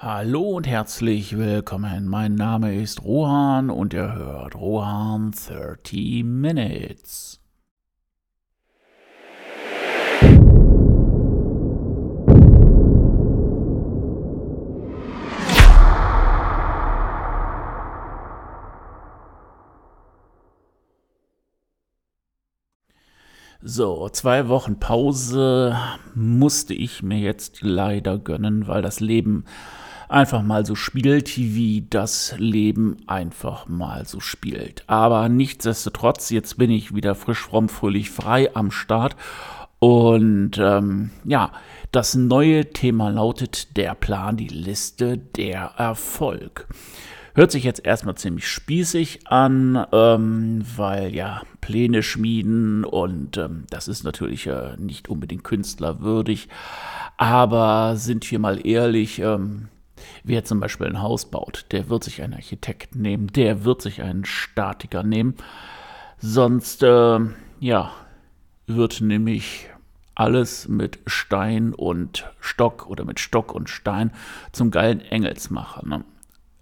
Hallo und herzlich willkommen. Mein Name ist Rohan und ihr hört Rohan 30 Minutes. So, zwei Wochen Pause musste ich mir jetzt leider gönnen, weil das Leben einfach mal so spielt, wie das Leben einfach mal so spielt. Aber nichtsdestotrotz, jetzt bin ich wieder frisch, fromm, fröhlich, frei am Start. Und ähm, ja, das neue Thema lautet der Plan, die Liste, der Erfolg. Hört sich jetzt erstmal ziemlich spießig an, ähm, weil ja, Pläne schmieden und ähm, das ist natürlich äh, nicht unbedingt künstlerwürdig. Aber sind wir mal ehrlich, ähm, Wer zum Beispiel ein Haus baut, der wird sich einen Architekten nehmen, der wird sich einen Statiker nehmen. Sonst, äh, ja, wird nämlich alles mit Stein und Stock oder mit Stock und Stein zum geilen Engelsmacher. Ne?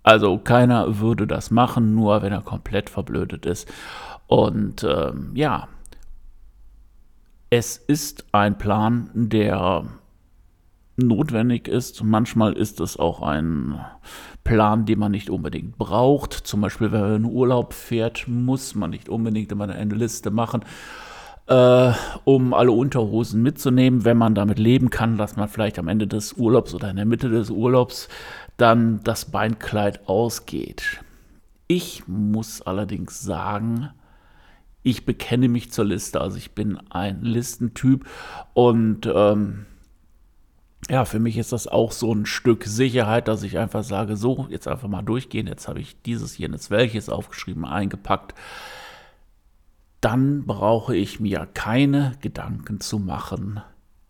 Also keiner würde das machen, nur wenn er komplett verblödet ist. Und ähm, ja, es ist ein Plan, der notwendig ist. Manchmal ist es auch ein Plan, den man nicht unbedingt braucht. Zum Beispiel, wenn man in Urlaub fährt, muss man nicht unbedingt immer eine Liste machen, äh, um alle Unterhosen mitzunehmen, wenn man damit leben kann, dass man vielleicht am Ende des Urlaubs oder in der Mitte des Urlaubs dann das Beinkleid ausgeht. Ich muss allerdings sagen, ich bekenne mich zur Liste, also ich bin ein Listentyp und ähm, ja, für mich ist das auch so ein Stück Sicherheit, dass ich einfach sage, so, jetzt einfach mal durchgehen, jetzt habe ich dieses, jenes, welches aufgeschrieben, eingepackt. Dann brauche ich mir keine Gedanken zu machen,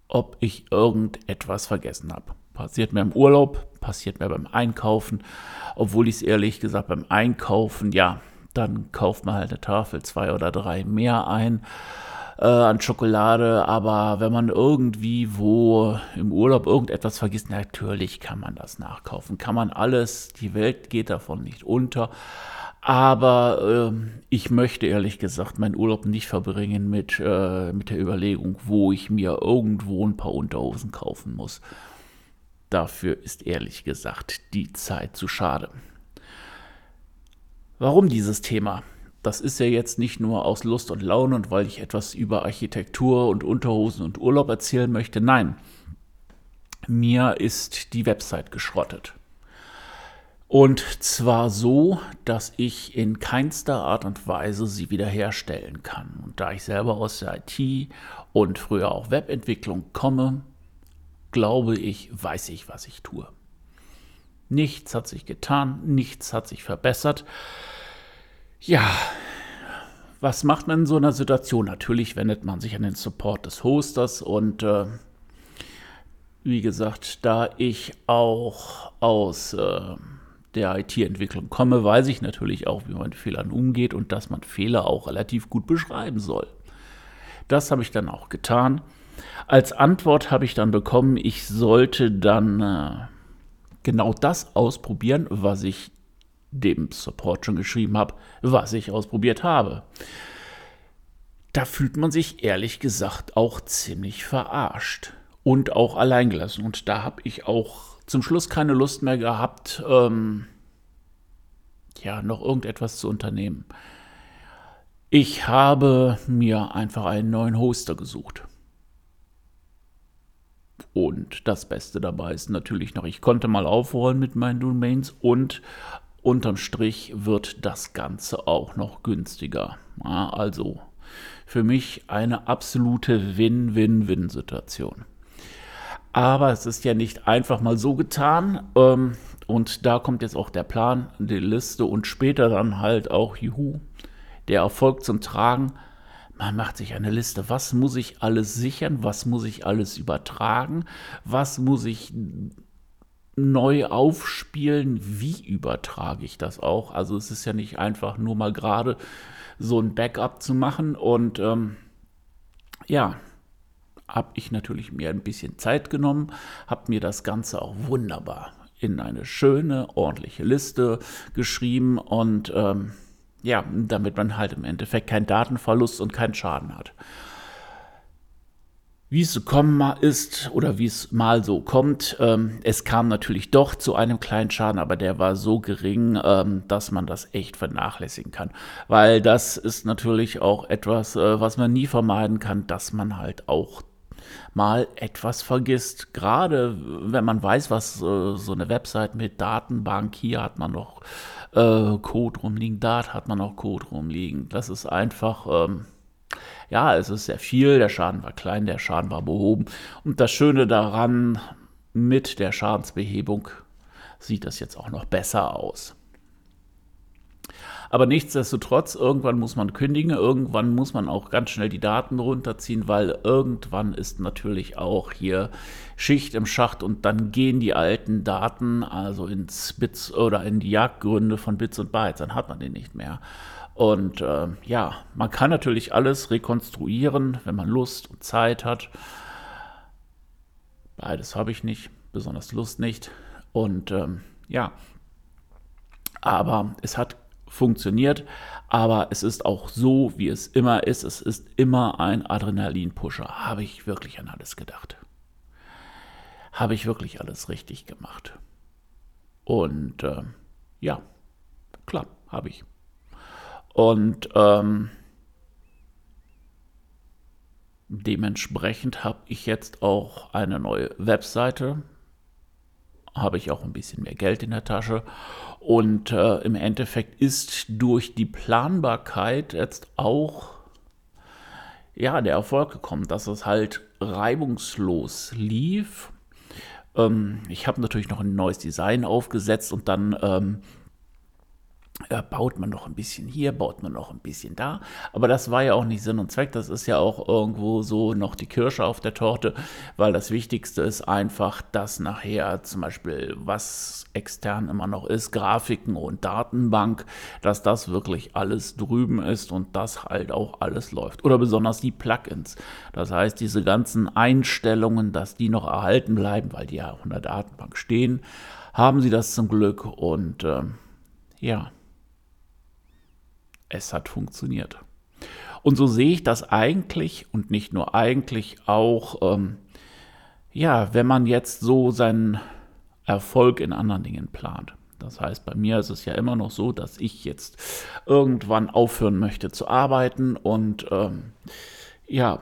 ob ich irgendetwas vergessen habe. Passiert mir im Urlaub, passiert mir beim Einkaufen, obwohl ich es ehrlich gesagt beim Einkaufen, ja, dann kauft man halt eine Tafel zwei oder drei mehr ein äh, an Schokolade, aber wenn man irgendwie wo im Urlaub irgendetwas vergisst, natürlich kann man das nachkaufen. Kann man alles, die Welt geht davon nicht unter. Aber äh, ich möchte ehrlich gesagt meinen Urlaub nicht verbringen mit, äh, mit der Überlegung, wo ich mir irgendwo ein paar Unterhosen kaufen muss. Dafür ist ehrlich gesagt die Zeit zu schade. Warum dieses Thema? Das ist ja jetzt nicht nur aus Lust und Laune und weil ich etwas über Architektur und Unterhosen und Urlaub erzählen möchte. Nein, mir ist die Website geschrottet. Und zwar so, dass ich in keinster Art und Weise sie wiederherstellen kann. Und da ich selber aus der IT und früher auch Webentwicklung komme, glaube ich, weiß ich, was ich tue. Nichts hat sich getan, nichts hat sich verbessert. Ja, was macht man in so einer Situation? Natürlich wendet man sich an den Support des Hosters und äh, wie gesagt, da ich auch aus äh, der IT-Entwicklung komme, weiß ich natürlich auch, wie man mit Fehlern umgeht und dass man Fehler auch relativ gut beschreiben soll. Das habe ich dann auch getan. Als Antwort habe ich dann bekommen, ich sollte dann äh, genau das ausprobieren, was ich dem Support schon geschrieben habe, was ich ausprobiert habe. Da fühlt man sich ehrlich gesagt auch ziemlich verarscht und auch alleingelassen. Und da habe ich auch zum Schluss keine Lust mehr gehabt, ähm, ja, noch irgendetwas zu unternehmen. Ich habe mir einfach einen neuen Hoster gesucht. Und das Beste dabei ist natürlich noch, ich konnte mal aufrollen mit meinen Domains und unterm Strich wird das Ganze auch noch günstiger. Ja, also für mich eine absolute Win-Win-Win-Situation. Aber es ist ja nicht einfach mal so getan. Ähm, und da kommt jetzt auch der Plan, die Liste und später dann halt auch, juhu, der Erfolg zum Tragen. Man macht sich eine Liste. Was muss ich alles sichern? Was muss ich alles übertragen? Was muss ich neu aufspielen, wie übertrage ich das auch? Also es ist ja nicht einfach nur mal gerade so ein Backup zu machen und ähm, ja, habe ich natürlich mir ein bisschen Zeit genommen, habe mir das Ganze auch wunderbar in eine schöne, ordentliche Liste geschrieben und ähm, ja, damit man halt im Endeffekt keinen Datenverlust und keinen Schaden hat. Wie es gekommen ist oder wie es mal so kommt, ähm, es kam natürlich doch zu einem kleinen Schaden, aber der war so gering, ähm, dass man das echt vernachlässigen kann. Weil das ist natürlich auch etwas, äh, was man nie vermeiden kann, dass man halt auch mal etwas vergisst. Gerade wenn man weiß, was äh, so eine Website mit Datenbank, hier hat man noch äh, Code rumliegen, da hat man noch Code rumliegen. Das ist einfach... Ähm, ja, es ist sehr viel, der Schaden war klein, der Schaden war behoben. Und das Schöne daran, mit der Schadensbehebung sieht das jetzt auch noch besser aus. Aber nichtsdestotrotz, irgendwann muss man kündigen, irgendwann muss man auch ganz schnell die Daten runterziehen, weil irgendwann ist natürlich auch hier Schicht im Schacht und dann gehen die alten Daten also ins Bits oder in die Jagdgründe von Bits und Bytes, dann hat man den nicht mehr. Und äh, ja, man kann natürlich alles rekonstruieren, wenn man Lust und Zeit hat. Beides habe ich nicht, besonders Lust nicht. Und ähm, ja, aber es hat funktioniert, aber es ist auch so, wie es immer ist. Es ist immer ein Adrenalin-Pusher. Habe ich wirklich an alles gedacht? Habe ich wirklich alles richtig gemacht? Und äh, ja, klar, habe ich. Und ähm, dementsprechend habe ich jetzt auch eine neue Webseite. Habe ich auch ein bisschen mehr Geld in der Tasche. Und äh, im Endeffekt ist durch die Planbarkeit jetzt auch ja, der Erfolg gekommen, dass es halt reibungslos lief. Ähm, ich habe natürlich noch ein neues Design aufgesetzt und dann ähm, äh, baut man noch ein bisschen hier, baut man noch ein bisschen da. Aber das war ja auch nicht Sinn und Zweck. Das ist ja auch irgendwo so noch die Kirsche auf der Torte, weil das Wichtigste ist einfach, dass nachher zum Beispiel, was extern immer noch ist, Grafiken und Datenbank, dass das wirklich alles drüben ist und das halt auch alles läuft. Oder besonders die Plugins. Das heißt, diese ganzen Einstellungen, dass die noch erhalten bleiben, weil die ja auch in der Datenbank stehen, haben sie das zum Glück und äh, ja es hat funktioniert. Und so sehe ich das eigentlich und nicht nur eigentlich auch, ähm, ja, wenn man jetzt so seinen Erfolg in anderen Dingen plant. Das heißt, bei mir ist es ja immer noch so, dass ich jetzt irgendwann aufhören möchte zu arbeiten und ähm, ja,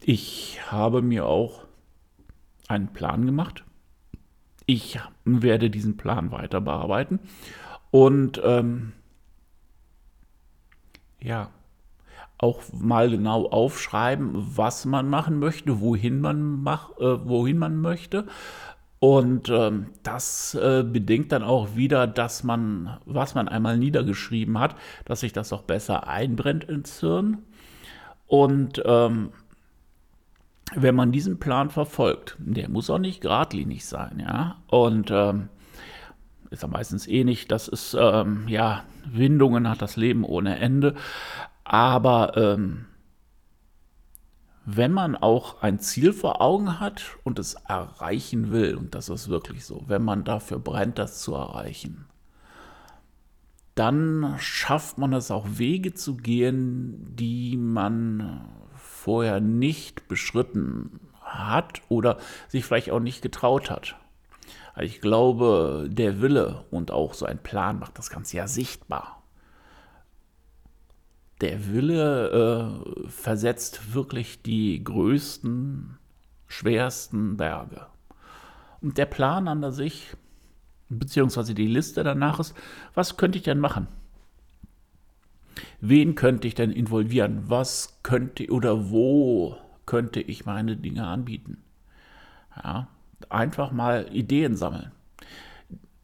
ich habe mir auch einen Plan gemacht. Ich werde diesen Plan weiter bearbeiten und ähm, ja, auch mal genau aufschreiben, was man machen möchte, wohin man, mach, äh, wohin man möchte. Und ähm, das äh, bedingt dann auch wieder, dass man, was man einmal niedergeschrieben hat, dass sich das auch besser einbrennt ins Hirn. Und ähm, wenn man diesen Plan verfolgt, der muss auch nicht geradlinig sein, ja. Und ähm, ist ja meistens eh nicht. Das ist, ähm, ja, Windungen hat das Leben ohne Ende. Aber ähm, wenn man auch ein Ziel vor Augen hat und es erreichen will, und das ist wirklich so, wenn man dafür brennt, das zu erreichen, dann schafft man es auch Wege zu gehen, die man vorher nicht beschritten hat oder sich vielleicht auch nicht getraut hat. Ich glaube, der Wille und auch so ein Plan macht das Ganze ja sichtbar. Der Wille äh, versetzt wirklich die größten, schwersten Berge. Und der Plan an der sich, beziehungsweise die Liste danach ist, was könnte ich denn machen? Wen könnte ich denn involvieren? Was könnte oder wo könnte ich meine Dinge anbieten? Ja, einfach mal Ideen sammeln.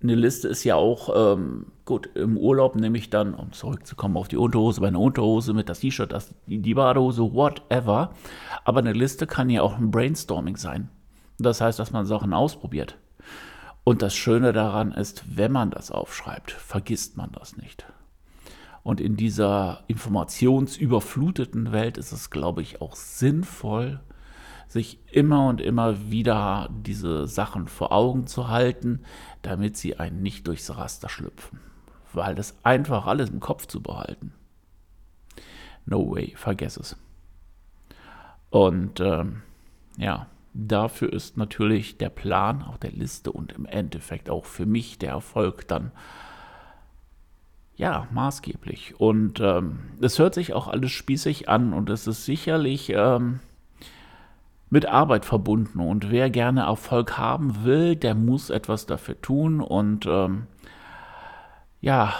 Eine Liste ist ja auch, ähm, gut, im Urlaub nehme ich dann, um zurückzukommen auf die Unterhose, meine Unterhose mit das T-Shirt, die Badehose, whatever. Aber eine Liste kann ja auch ein Brainstorming sein. Das heißt, dass man Sachen ausprobiert. Und das Schöne daran ist, wenn man das aufschreibt, vergisst man das nicht. Und in dieser informationsüberfluteten Welt ist es, glaube ich, auch sinnvoll, sich immer und immer wieder diese Sachen vor Augen zu halten, damit sie einen nicht durchs Raster schlüpfen. Weil das einfach alles im Kopf zu behalten. No way, vergess es. Und ähm, ja, dafür ist natürlich der Plan auch der Liste und im Endeffekt auch für mich der Erfolg dann ja, maßgeblich. Und ähm, es hört sich auch alles spießig an und es ist sicherlich ähm, mit Arbeit verbunden. Und wer gerne Erfolg haben will, der muss etwas dafür tun. Und ähm, ja,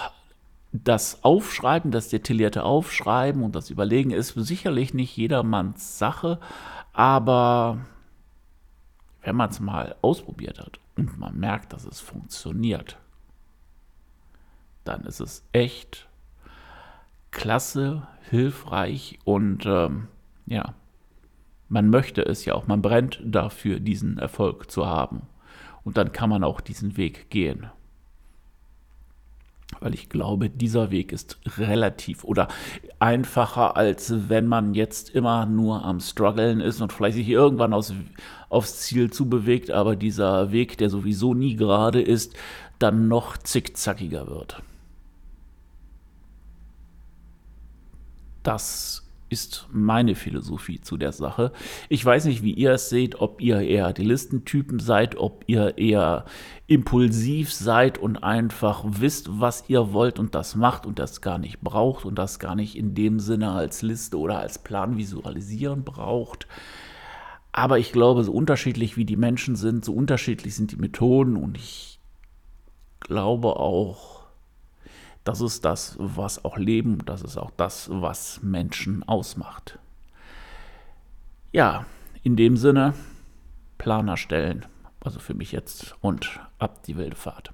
das Aufschreiben, das detaillierte Aufschreiben und das Überlegen ist sicherlich nicht jedermanns Sache, aber wenn man es mal ausprobiert hat und man merkt, dass es funktioniert, dann ist es echt klasse, hilfreich und ähm, ja, man möchte es ja auch, man brennt dafür, diesen Erfolg zu haben. Und dann kann man auch diesen Weg gehen. Weil ich glaube, dieser Weg ist relativ oder einfacher, als wenn man jetzt immer nur am Struggeln ist und vielleicht sich irgendwann aus, aufs Ziel zubewegt, aber dieser Weg, der sowieso nie gerade ist, dann noch zickzackiger wird. Das ist meine Philosophie zu der Sache. Ich weiß nicht, wie ihr es seht, ob ihr eher die Listentypen seid, ob ihr eher impulsiv seid und einfach wisst, was ihr wollt und das macht und das gar nicht braucht und das gar nicht in dem Sinne als Liste oder als Plan visualisieren braucht. Aber ich glaube, so unterschiedlich wie die Menschen sind, so unterschiedlich sind die Methoden und ich glaube auch, das ist das, was auch Leben, das ist auch das, was Menschen ausmacht. Ja, in dem Sinne, Planer stellen, also für mich jetzt und ab die wilde Fahrt.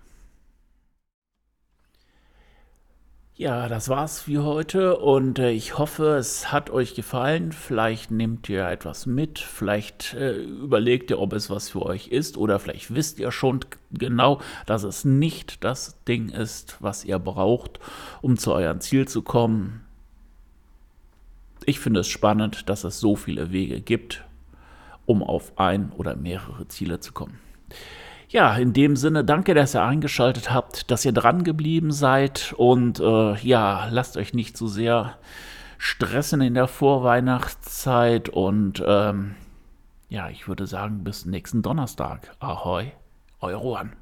Ja, das war's für heute und äh, ich hoffe, es hat euch gefallen. Vielleicht nehmt ihr etwas mit, vielleicht äh, überlegt ihr, ob es was für euch ist oder vielleicht wisst ihr schon genau, dass es nicht das Ding ist, was ihr braucht, um zu eurem Ziel zu kommen. Ich finde es spannend, dass es so viele Wege gibt, um auf ein oder mehrere Ziele zu kommen. Ja, in dem Sinne, danke, dass ihr eingeschaltet habt, dass ihr dran geblieben seid und äh, ja, lasst euch nicht zu sehr stressen in der Vorweihnachtszeit und ähm, ja, ich würde sagen, bis nächsten Donnerstag. Ahoi, euer Rohan.